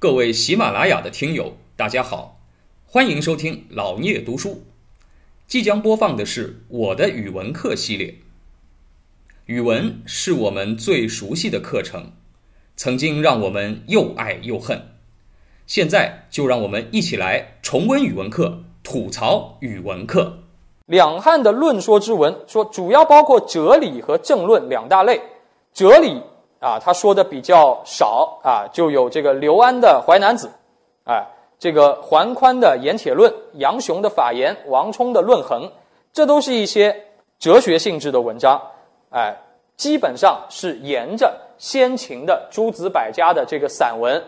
各位喜马拉雅的听友，大家好，欢迎收听老聂读书。即将播放的是我的语文课系列。语文是我们最熟悉的课程，曾经让我们又爱又恨。现在就让我们一起来重温语文课，吐槽语文课。两汉的论说之文说，主要包括哲理和政论两大类。哲理啊，他说的比较少啊，就有这个刘安的《淮南子》，哎，这个桓宽的《盐铁论》，杨雄的《法言》，王充的《论衡》，这都是一些哲学性质的文章，哎，基本上是沿着先秦的诸子百家的这个散文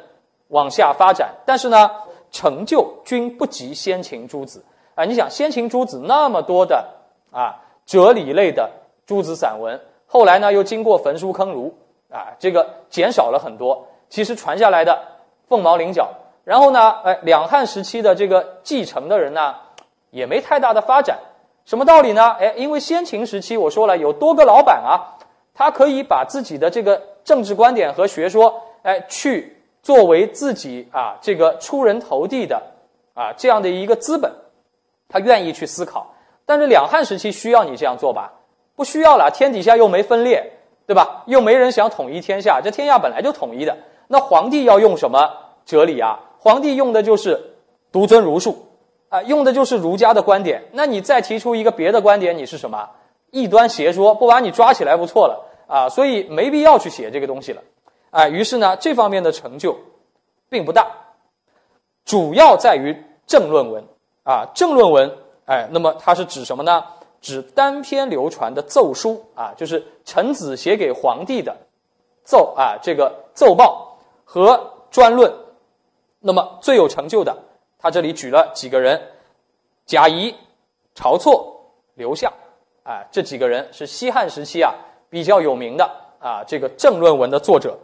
往下发展，但是呢，成就均不及先秦诸子。啊，你想先秦诸子那么多的啊哲理类的诸子散文，后来呢又经过焚书坑儒啊，这个减少了很多。其实传下来的凤毛麟角。然后呢，哎，两汉时期的这个继承的人呢，也没太大的发展。什么道理呢？哎，因为先秦时期我说了有多个老板啊，他可以把自己的这个政治观点和学说，哎，去作为自己啊这个出人头地的啊这样的一个资本。他愿意去思考，但是两汉时期需要你这样做吧？不需要了，天底下又没分裂，对吧？又没人想统一天下，这天下本来就统一的。那皇帝要用什么哲理啊？皇帝用的就是独尊儒术，啊，用的就是儒家的观点。那你再提出一个别的观点，你是什么异端邪说？不把你抓起来不错了啊！所以没必要去写这个东西了，啊，于是呢，这方面的成就并不大，主要在于政论文。啊，政论文，哎，那么它是指什么呢？指单篇流传的奏书啊，就是臣子写给皇帝的奏啊，这个奏报和专论。那么最有成就的，他这里举了几个人：贾谊、晁错、刘向，啊，这几个人是西汉时期啊比较有名的啊这个政论文的作者。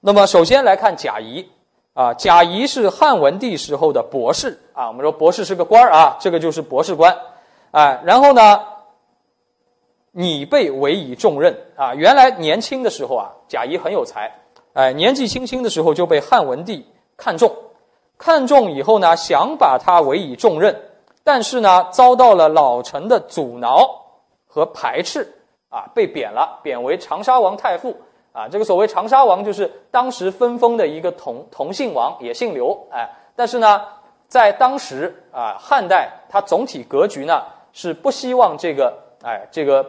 那么首先来看贾谊。啊，贾谊是汉文帝时候的博士啊。我们说博士是个官儿啊，这个就是博士官，哎，然后呢，你被委以重任啊。原来年轻的时候啊，贾谊很有才，哎，年纪轻轻的时候就被汉文帝看中，看中以后呢，想把他委以重任，但是呢，遭到了老臣的阻挠和排斥啊，被贬了，贬为长沙王太傅。啊，这个所谓长沙王就是当时分封的一个同同姓王，也姓刘，哎，但是呢，在当时啊，汉代它总体格局呢是不希望这个哎这个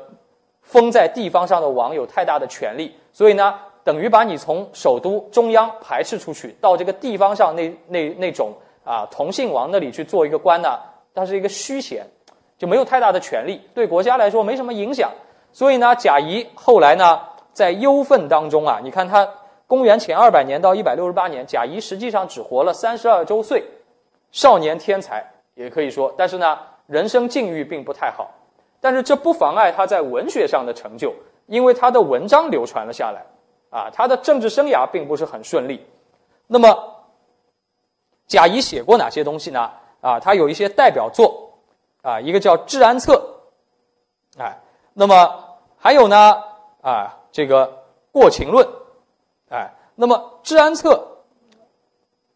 封在地方上的王有太大的权力，所以呢，等于把你从首都中央排斥出去，到这个地方上那那那种啊同姓王那里去做一个官呢，它是一个虚衔，就没有太大的权力，对国家来说没什么影响，所以呢，贾谊后来呢。在忧愤当中啊，你看他公元前二百年到一百六十八年，贾谊实际上只活了三十二周岁，少年天才也可以说，但是呢，人生境遇并不太好。但是这不妨碍他在文学上的成就，因为他的文章流传了下来。啊，他的政治生涯并不是很顺利。那么，贾谊写过哪些东西呢？啊，他有一些代表作，啊，一个叫《治安策》，哎，那么还有呢，啊。这个《过秦论》，哎，那么《治安策》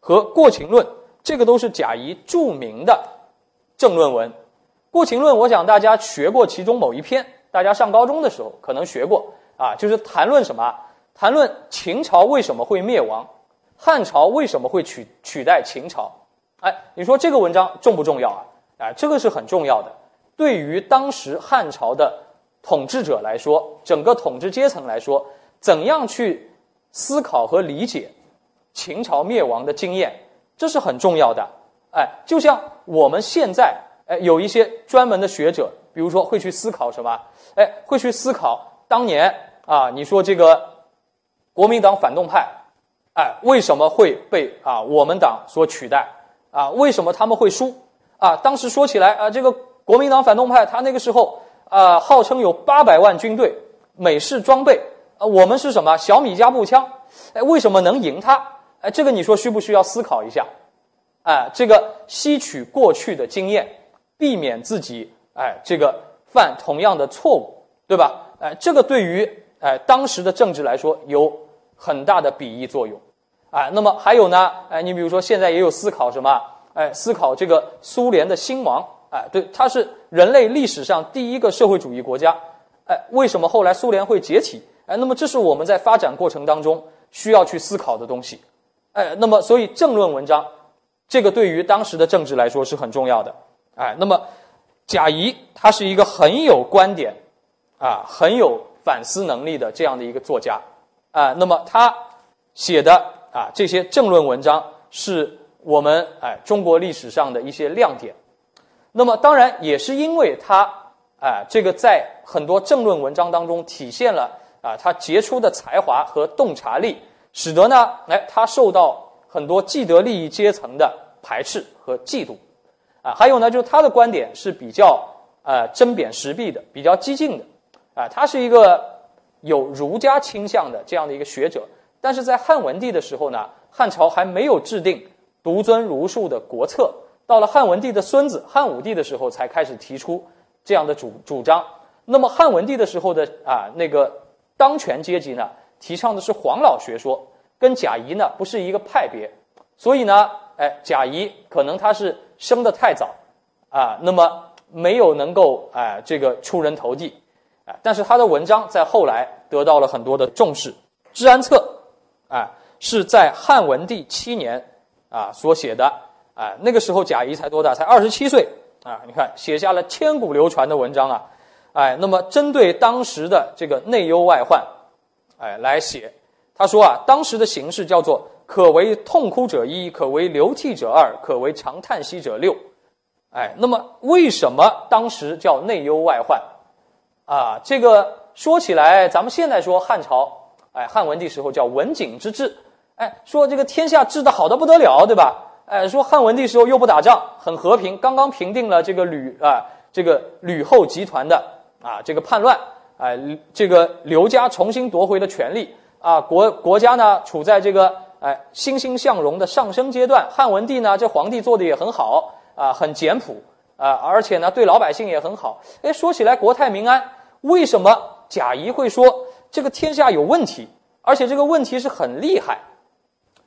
和《过秦论》这个都是贾谊著名的政论文，《过秦论》我想大家学过其中某一篇，大家上高中的时候可能学过啊，就是谈论什么？谈论秦朝为什么会灭亡，汉朝为什么会取取代秦朝？哎，你说这个文章重不重要啊？哎，这个是很重要的，对于当时汉朝的。统治者来说，整个统治阶层来说，怎样去思考和理解秦朝灭亡的经验，这是很重要的。哎，就像我们现在，哎，有一些专门的学者，比如说会去思考什么？哎，会去思考当年啊，你说这个国民党反动派，哎，为什么会被啊我们党所取代？啊，为什么他们会输？啊，当时说起来啊，这个国民党反动派，他那个时候。啊，号称有八百万军队，美式装备，啊，我们是什么小米加步枪？哎，为什么能赢他？哎，这个你说需不需要思考一下？哎，这个吸取过去的经验，避免自己哎这个犯同样的错误，对吧？哎，这个对于哎当时的政治来说有很大的裨益作用。哎，那么还有呢，哎，你比如说现在也有思考什么？哎，思考这个苏联的兴亡，哎，对，它是人类历史上第一个社会主义国家，哎，为什么后来苏联会解体？哎，那么这是我们在发展过程当中需要去思考的东西，哎，那么所以政论文章，这个对于当时的政治来说是很重要的，哎，那么贾谊他是一个很有观点，啊，很有反思能力的这样的一个作家，啊，那么他写的。啊，这些政论文章是我们哎中国历史上的一些亮点。那么，当然也是因为他哎这个在很多政论文章当中体现了啊他杰出的才华和洞察力，使得呢哎他受到很多既得利益阶层的排斥和嫉妒。还有呢，就是他的观点是比较呃针砭时弊的，比较激进的。啊，他是一个有儒家倾向的这样的一个学者。但是在汉文帝的时候呢，汉朝还没有制定独尊儒术的国策。到了汉文帝的孙子汉武帝的时候，才开始提出这样的主主张。那么汉文帝的时候的啊，那个当权阶级呢，提倡的是黄老学说，跟贾谊呢不是一个派别。所以呢，哎，贾谊可能他是生得太早啊，那么没有能够哎这个出人头地啊。但是他的文章在后来得到了很多的重视，《治安策》。啊，是在汉文帝七年啊所写的啊，那个时候贾谊才多大？才二十七岁啊！你看，写下了千古流传的文章啊！哎，那么针对当时的这个内忧外患，哎来写，他说啊，当时的形势叫做可为痛哭者一，可为流涕者二，可为长叹息者六。哎，那么为什么当时叫内忧外患？啊，这个说起来，咱们现在说汉朝。哎，汉文帝时候叫文景之治，哎，说这个天下治得好的不得了，对吧？哎，说汉文帝时候又不打仗，很和平，刚刚平定了这个吕啊，这个吕后集团的啊这个叛乱，哎，这个刘家重新夺回了权力啊，国国家呢处在这个哎欣欣向荣的上升阶段。汉文帝呢，这皇帝做的也很好啊，很简朴啊，而且呢对老百姓也很好。哎，说起来国泰民安，为什么贾谊会说？这个天下有问题，而且这个问题是很厉害。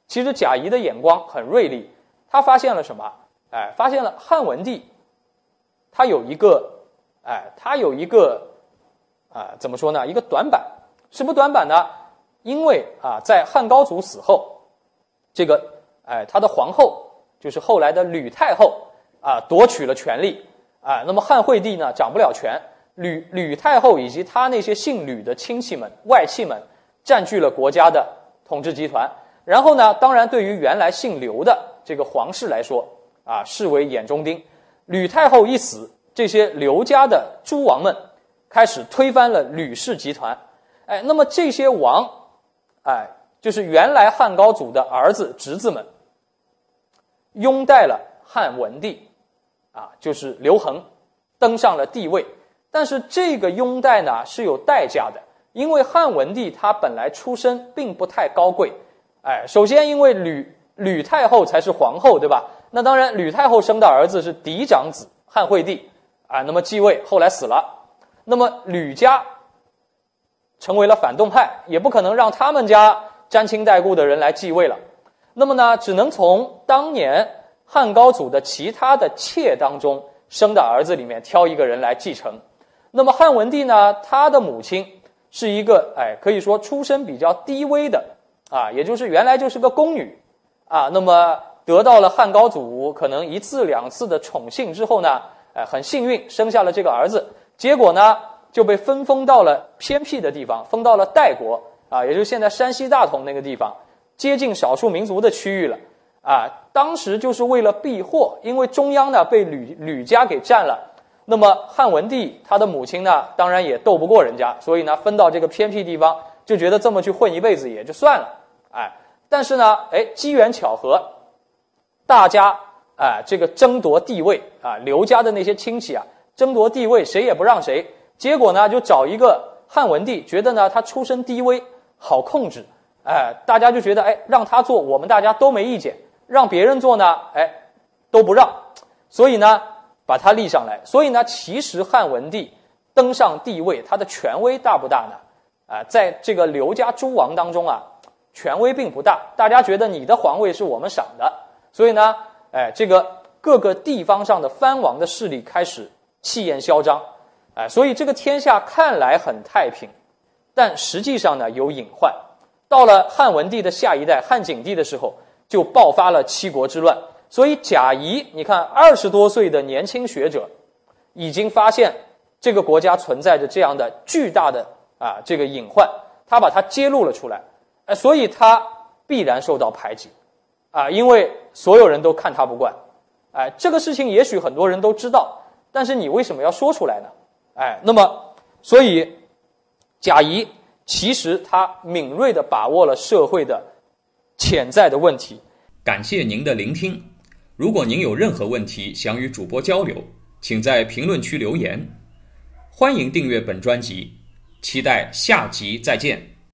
其实贾谊的眼光很锐利，他发现了什么？哎，发现了汉文帝，他有一个，哎，他有一个，啊，怎么说呢？一个短板，什么短板呢？因为啊，在汉高祖死后，这个，哎，他的皇后就是后来的吕太后啊，夺取了权力啊，那么汉惠帝呢，掌不了权。吕吕太后以及他那些姓吕的亲戚们、外戚们，占据了国家的统治集团。然后呢，当然对于原来姓刘的这个皇室来说，啊，视为眼中钉。吕太后一死，这些刘家的诸王们开始推翻了吕氏集团。哎，那么这些王，哎，就是原来汉高祖的儿子、侄子们，拥戴了汉文帝，啊，就是刘恒，登上了帝位。但是这个拥戴呢是有代价的，因为汉文帝他本来出身并不太高贵，哎，首先因为吕吕太后才是皇后，对吧？那当然，吕太后生的儿子是嫡长子汉惠帝，啊，那么继位后来死了，那么吕家成为了反动派，也不可能让他们家沾亲带故的人来继位了，那么呢，只能从当年汉高祖的其他的妾当中生的儿子里面挑一个人来继承。那么汉文帝呢？他的母亲是一个哎，可以说出身比较低微的啊，也就是原来就是个宫女啊。那么得到了汉高祖可能一次两次的宠幸之后呢，哎，很幸运生下了这个儿子。结果呢，就被分封到了偏僻的地方，封到了代国啊，也就是现在山西大同那个地方，接近少数民族的区域了啊。当时就是为了避祸，因为中央呢被吕吕家给占了。那么汉文帝他的母亲呢，当然也斗不过人家，所以呢分到这个偏僻地方，就觉得这么去混一辈子也就算了，哎，但是呢，哎，机缘巧合，大家哎这个争夺地位啊，刘家的那些亲戚啊争夺地位，谁也不让谁，结果呢就找一个汉文帝，觉得呢他出身低微，好控制，哎，大家就觉得哎让他做，我们大家都没意见，让别人做呢，哎都不让，所以呢。把他立上来，所以呢，其实汉文帝登上帝位，他的权威大不大呢？啊，在这个刘家诸王当中啊，权威并不大，大家觉得你的皇位是我们赏的，所以呢，哎，这个各个地方上的藩王的势力开始气焰嚣张，哎，所以这个天下看来很太平，但实际上呢有隐患。到了汉文帝的下一代汉景帝的时候，就爆发了七国之乱。所以贾谊，你看二十多岁的年轻学者，已经发现这个国家存在着这样的巨大的啊这个隐患，他把它揭露了出来。哎，所以他必然受到排挤，啊，因为所有人都看他不惯。哎，这个事情也许很多人都知道，但是你为什么要说出来呢？哎，那么所以贾谊。其实他敏锐地把握了社会的潜在的问题。感谢您的聆听。如果您有任何问题想与主播交流，请在评论区留言。欢迎订阅本专辑，期待下集再见。